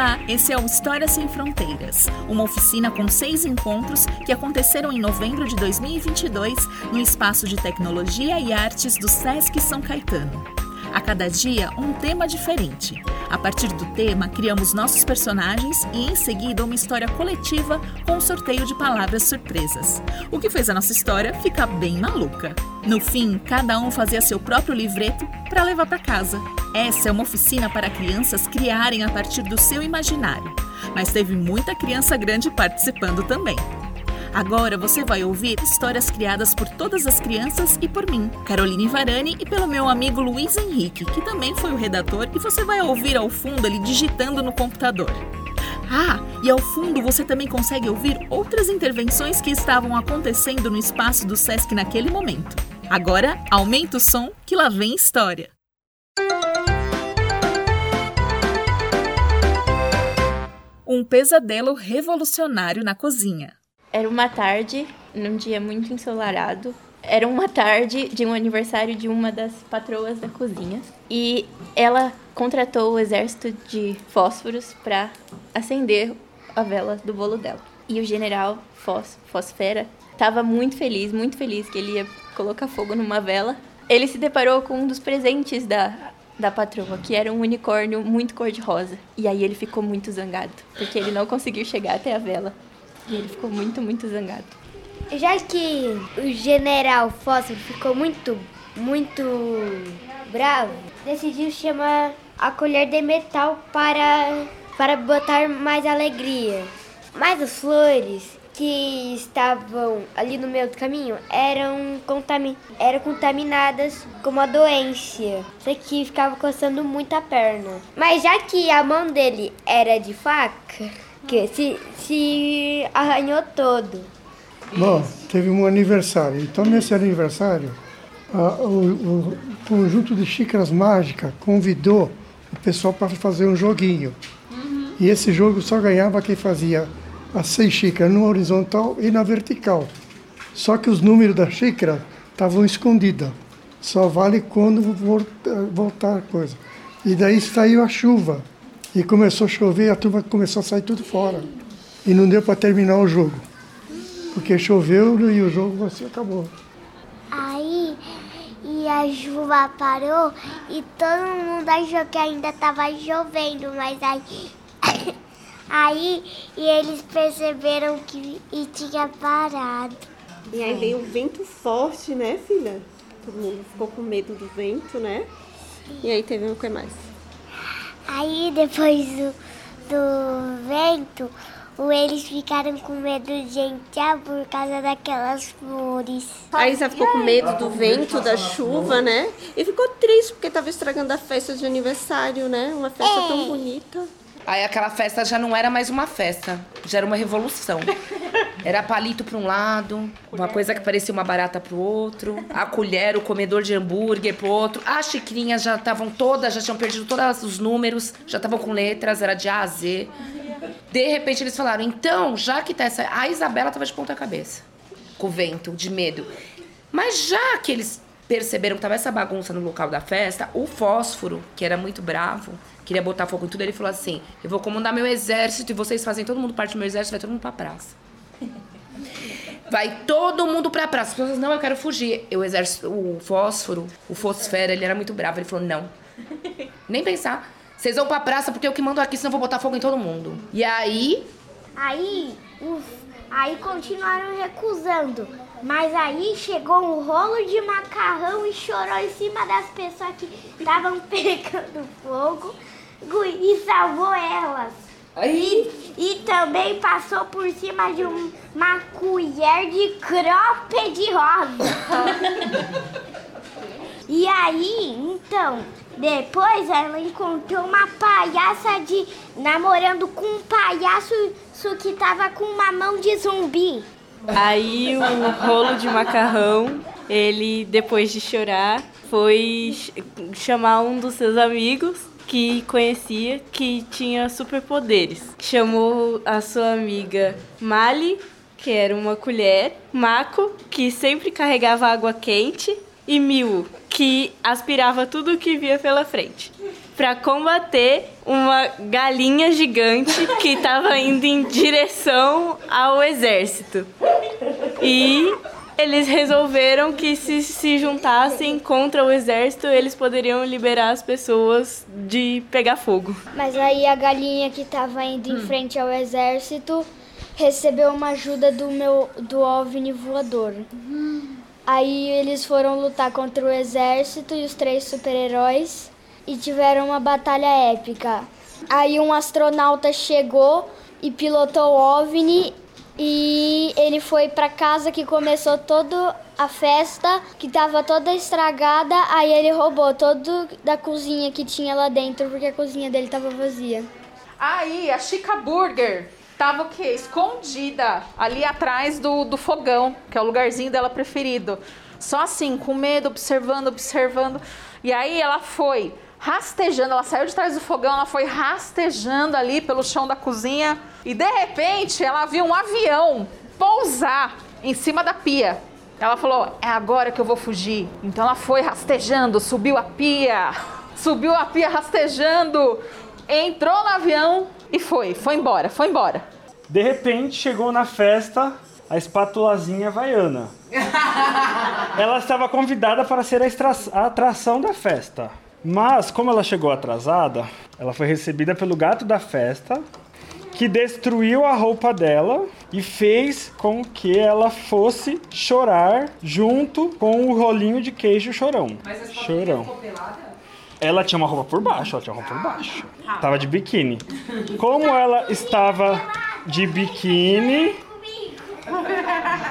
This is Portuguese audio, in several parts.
Olá, esse é o História Sem Fronteiras, uma oficina com seis encontros que aconteceram em novembro de 2022 no Espaço de Tecnologia e Artes do SESC São Caetano. A cada dia, um tema diferente. A partir do tema, criamos nossos personagens e, em seguida, uma história coletiva com um sorteio de palavras surpresas. O que fez a nossa história ficar bem maluca. No fim, cada um fazia seu próprio livreto para levar para casa. Essa é uma oficina para crianças criarem a partir do seu imaginário. Mas teve muita criança grande participando também. Agora você vai ouvir histórias criadas por todas as crianças e por mim, Caroline Varani, e pelo meu amigo Luiz Henrique, que também foi o redator, e você vai ouvir ao fundo ele digitando no computador. Ah, e ao fundo você também consegue ouvir outras intervenções que estavam acontecendo no espaço do SESC naquele momento. Agora, aumenta o som que lá vem história. Um pesadelo revolucionário na cozinha. Era uma tarde, num dia muito ensolarado. Era uma tarde de um aniversário de uma das patroas da cozinha. E ela contratou o exército de fósforos para acender a vela do bolo dela. E o general Fos, Fosfera estava muito feliz, muito feliz que ele ia colocar fogo numa vela. Ele se deparou com um dos presentes da, da patroa, que era um unicórnio muito cor-de-rosa. E aí ele ficou muito zangado, porque ele não conseguiu chegar até a vela. E ele ficou muito, muito zangado. Já que o general Fósforo ficou muito, muito bravo, decidiu chamar a colher de metal para, para botar mais alegria. Mas as flores que estavam ali no meio do caminho eram, contami eram contaminadas com uma doença. Isso aqui ficava coçando muito a perna. Mas já que a mão dele era de faca, que se, se arranhou todo. Bom, teve um aniversário. Então, nesse aniversário, a, o, o, conjunto de xícaras mágicas convidou o pessoal para fazer um joguinho. Uhum. E esse jogo só ganhava quem fazia as seis xícaras no horizontal e na vertical. Só que os números da xícara estavam escondidos. Só vale quando voltar a coisa. E daí saiu a chuva. E começou a chover e a turma começou a sair tudo fora. E não deu para terminar o jogo. Porque choveu e o jogo assim acabou. Aí e a chuva parou e todo mundo achou que ainda estava chovendo, mas aí aí e eles perceberam que e tinha parado. E aí veio um vento forte, né, filha? Todo mundo ficou com medo do vento, né? E aí teve o que mais? Aí depois do, do vento, eles ficaram com medo de entrar por causa daquelas flores. A Isa ficou com medo do vento, da chuva, né? E ficou triste porque estava estragando a festa de aniversário, né? Uma festa é. tão bonita. Aí aquela festa já não era mais uma festa, já era uma revolução. Era palito para um lado, uma coisa que parecia uma barata para o outro, a colher, o comedor de hambúrguer para o outro. As xicrinhas já estavam todas, já tinham perdido todos os números, já estavam com letras, era de A a Z. De repente eles falaram: então, já que tá essa. A Isabela tava de ponta cabeça, com o vento, de medo. Mas já que eles perceberam que tava essa bagunça no local da festa, o fósforo, que era muito bravo, queria botar fogo em tudo, ele falou assim: Eu vou comandar meu exército e vocês fazem todo mundo parte do meu exército, vai todo mundo pra praça. Vai todo mundo pra praça. As pessoas, não, eu quero fugir. O exército, o fósforo, o fosfera, ele era muito bravo. Ele falou: Não. Nem pensar. Vocês vão pra praça porque eu que mando aqui, senão eu vou botar fogo em todo mundo. E aí. Aí, uf, aí continuaram recusando. Mas aí chegou um rolo de macarrão e chorou em cima das pessoas que estavam pegando fogo e salvou elas. E, e também passou por cima de um, uma colher de crope de rosa. e aí, então, depois ela encontrou uma palhaça de namorando com um palhaço que tava com uma mão de zumbi. Aí o rolo de macarrão, ele depois de chorar, foi chamar um dos seus amigos que conhecia que tinha superpoderes. Chamou a sua amiga Mali, que era uma colher, Mako, que sempre carregava água quente, e Miu, que aspirava tudo o que via pela frente para combater uma galinha gigante que estava indo em direção ao exército. E eles resolveram que se se juntassem contra o exército, eles poderiam liberar as pessoas de pegar fogo. Mas aí a galinha que estava indo em frente ao exército recebeu uma ajuda do meu do OVNI voador. Aí eles foram lutar contra o exército e os três super-heróis e tiveram uma batalha épica. Aí um astronauta chegou e pilotou o OVNI e ele foi para casa que começou toda a festa, que estava toda estragada. Aí ele roubou todo da cozinha que tinha lá dentro, porque a cozinha dele estava vazia. Aí a Chica Burger tava o quê? Escondida ali atrás do, do fogão, que é o lugarzinho dela preferido. Só assim, com medo, observando, observando. E aí ela foi rastejando, ela saiu de trás do fogão, ela foi rastejando ali pelo chão da cozinha e de repente ela viu um avião pousar em cima da pia. Ela falou: "É agora que eu vou fugir". Então ela foi rastejando, subiu a pia, subiu a pia rastejando, entrou no avião e foi, foi embora, foi embora. De repente chegou na festa a espátulazinha havaiana. Ela estava convidada para ser a, a atração da festa. Mas, como ela chegou atrasada, ela foi recebida pelo gato da festa, que destruiu a roupa dela e fez com que ela fosse chorar junto com o rolinho de queijo chorão. chorão. Ela tinha uma roupa por baixo, ela tinha uma roupa por baixo. Tava de biquíni. Como ela estava de biquíni,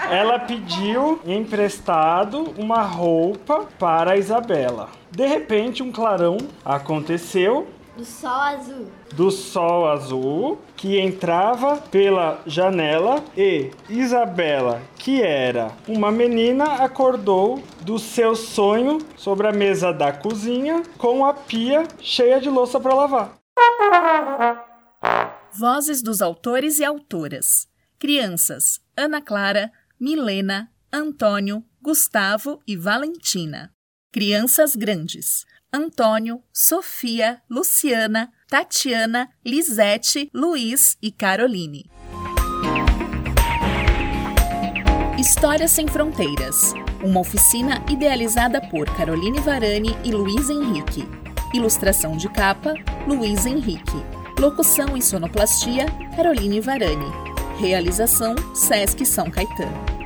ela pediu emprestado uma roupa para a Isabela. De repente, um clarão aconteceu Do sol azul. do sol azul que entrava pela janela e Isabela, que era uma menina, acordou do seu sonho sobre a mesa da cozinha com a pia cheia de louça para lavar. Vozes dos autores e autoras. Crianças: Ana Clara, Milena, Antônio, Gustavo e Valentina. Crianças grandes: Antônio, Sofia, Luciana, Tatiana, Lisete, Luiz e Caroline. Histórias Sem Fronteiras. Uma oficina idealizada por Caroline Varani e Luiz Henrique. Ilustração de capa: Luiz Henrique. Locução e sonoplastia: Caroline Varani. Realização: Sesc São Caetano.